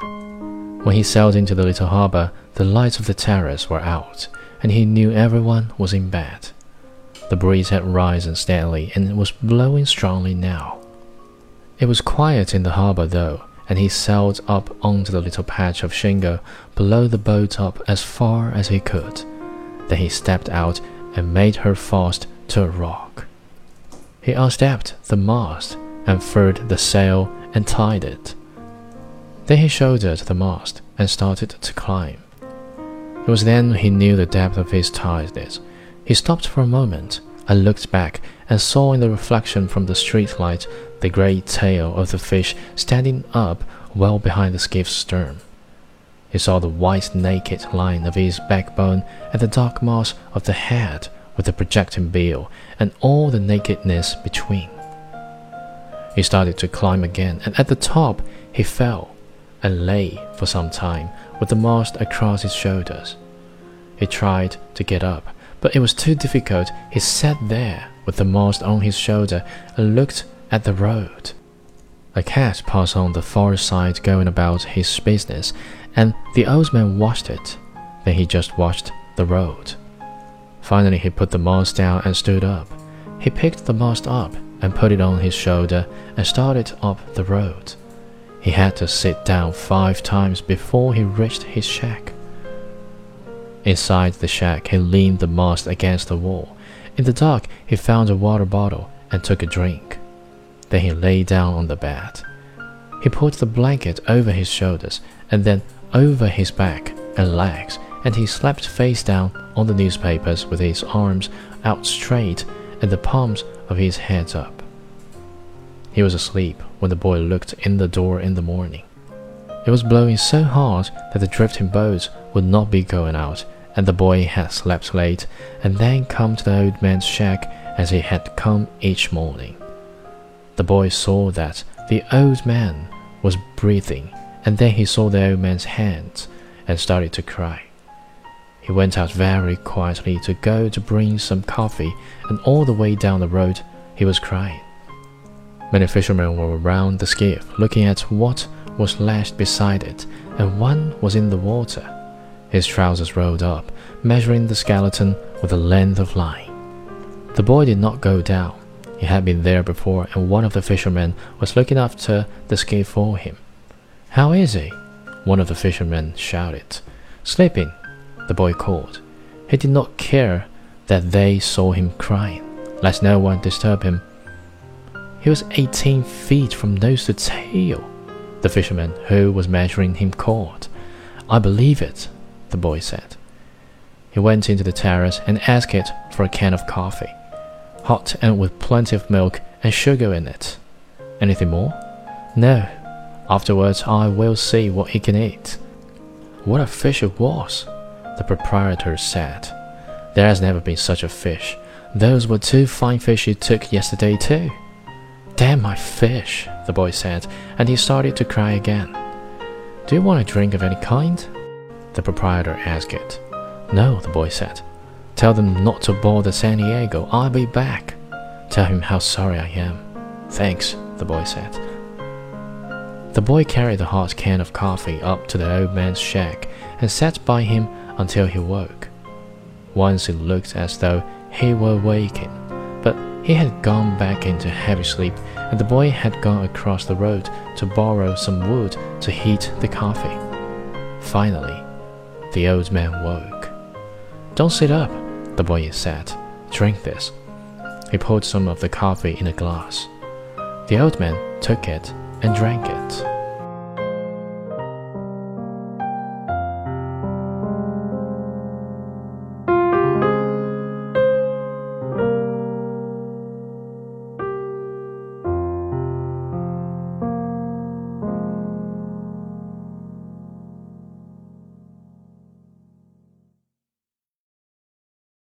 When he sailed into the little harbor, the lights of the terrace were out, and he knew everyone was in bed. The breeze had risen steadily and it was blowing strongly now. It was quiet in the harbor, though, and he sailed up onto the little patch of shingle below the boat up as far as he could. Then he stepped out and made her fast to a rock. He unstepped the mast and furled the sail and tied it. Then he shouldered the mast and started to climb. It was then he knew the depth of his tiredness. He stopped for a moment and looked back and saw in the reflection from the street light the great tail of the fish standing up well behind the skiff's stern. He saw the white naked line of his backbone and the dark mass of the head with the projecting bill and all the nakedness between. He started to climb again, and at the top he fell and lay for some time with the mast across his shoulders. He tried to get up, but it was too difficult. He sat there with the mast on his shoulder and looked at the road. A cat passed on the far side going about his business, and the old man watched it. Then he just watched the road. Finally, he put the mast down and stood up. He picked the mast up and put it on his shoulder and started up the road. He had to sit down five times before he reached his shack. Inside the shack, he leaned the mast against the wall. In the dark, he found a water bottle and took a drink. Then he lay down on the bed. He put the blanket over his shoulders and then over his back and legs, and he slept face down on the newspapers with his arms out straight and the palms of his hands up. He was asleep when the boy looked in the door in the morning. It was blowing so hard that the drifting boats would not be going out, and the boy had slept late and then come to the old man's shack as he had come each morning. The boy saw that the old man was breathing, and then he saw the old man's hands and started to cry. He went out very quietly to go to bring some coffee, and all the way down the road he was crying. Many fishermen were around the skiff looking at what was lashed beside it, and one was in the water. His trousers rolled up, measuring the skeleton with a length of line. The boy did not go down. He had been there before, and one of the fishermen was looking after the skiff for him. How is he? One of the fishermen shouted. Sleeping, the boy called. He did not care that they saw him crying. Let no one disturb him. He was eighteen feet from nose to tail, the fisherman who was measuring him called. I believe it, the boy said. He went into the terrace and asked it for a can of coffee hot and with plenty of milk and sugar in it. Anything more? No. Afterwards, I will see what he can eat. What a fish it was, the proprietor said. There has never been such a fish. Those were two fine fish you took yesterday, too. Damn my fish, the boy said, and he started to cry again. Do you want a drink of any kind? The proprietor asked it. No, the boy said. Tell them not to bother Santiago. I'll be back. Tell him how sorry I am. Thanks, the boy said. The boy carried the hot can of coffee up to the old man's shack and sat by him until he woke. Once it looked as though he were waking, but he had gone back into heavy sleep, and the boy had gone across the road to borrow some wood to heat the coffee. Finally, the old man woke. Don't sit up, the boy said, Drink this. He poured some of the coffee in a glass. The old man took it and drank it.